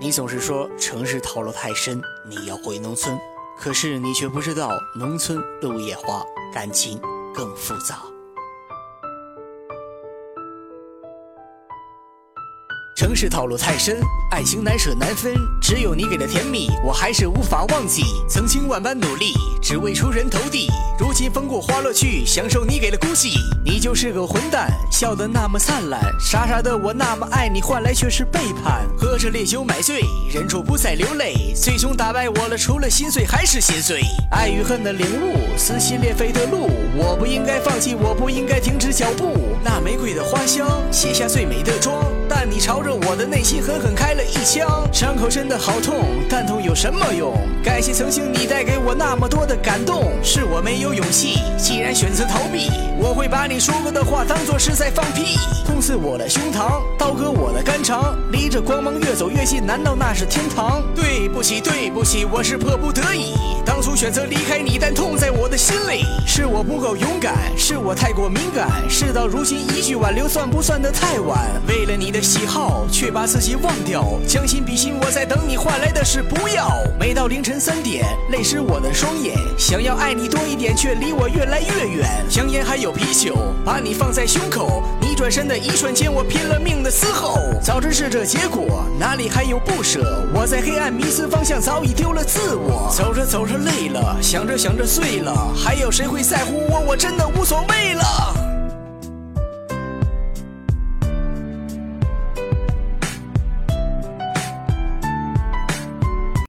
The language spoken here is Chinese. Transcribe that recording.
你总是说城市套路太深，你要回农村，可是你却不知道农村路也滑，感情更复杂。城市套路太深，爱情难舍难分，只有你给的甜蜜，我还是无法忘记。曾经万般努力，只为出人头地，如今风过花落去，享受你给的孤寂。你就是个混蛋，笑得那么灿烂，傻傻的我那么爱你，换来却是背叛。喝着烈酒买醉，忍住不再流泪，最终打败我了，除了心碎还是心碎。爱与恨的领悟，撕心裂肺的路，我不应该放弃，我不应该停止脚步。那玫瑰的花香，写下最美的妆，朝着。我的内心狠狠开了一枪，伤口真的好痛，但痛有什么用？感谢曾经你带给我那么多的感动，是我没有勇气。既然选择逃避，我会把你说过的话当作是在放屁。痛刺我的胸膛，刀割我的肝肠，离着光芒越走越近，难道那是天堂？对不起，对不起，我是迫不得已，选择离开你，但痛在我的心里。是我不够勇敢，是我太过敏感，事到如今一句挽留算不算得太晚？为了你的喜好。却把自己忘掉，将心比心，我在等你，换来的是不要。每到凌晨三点，泪湿我的双眼，想要爱你多一点，却离我越来越远。香烟还有啤酒，把你放在胸口，你转身的一瞬间，我拼了命的嘶吼。早知是这结果，哪里还有不舍？我在黑暗迷失方向，早已丢了自我。走着走着累了，想着想着碎了，还有谁会在乎我？我真的无所谓了。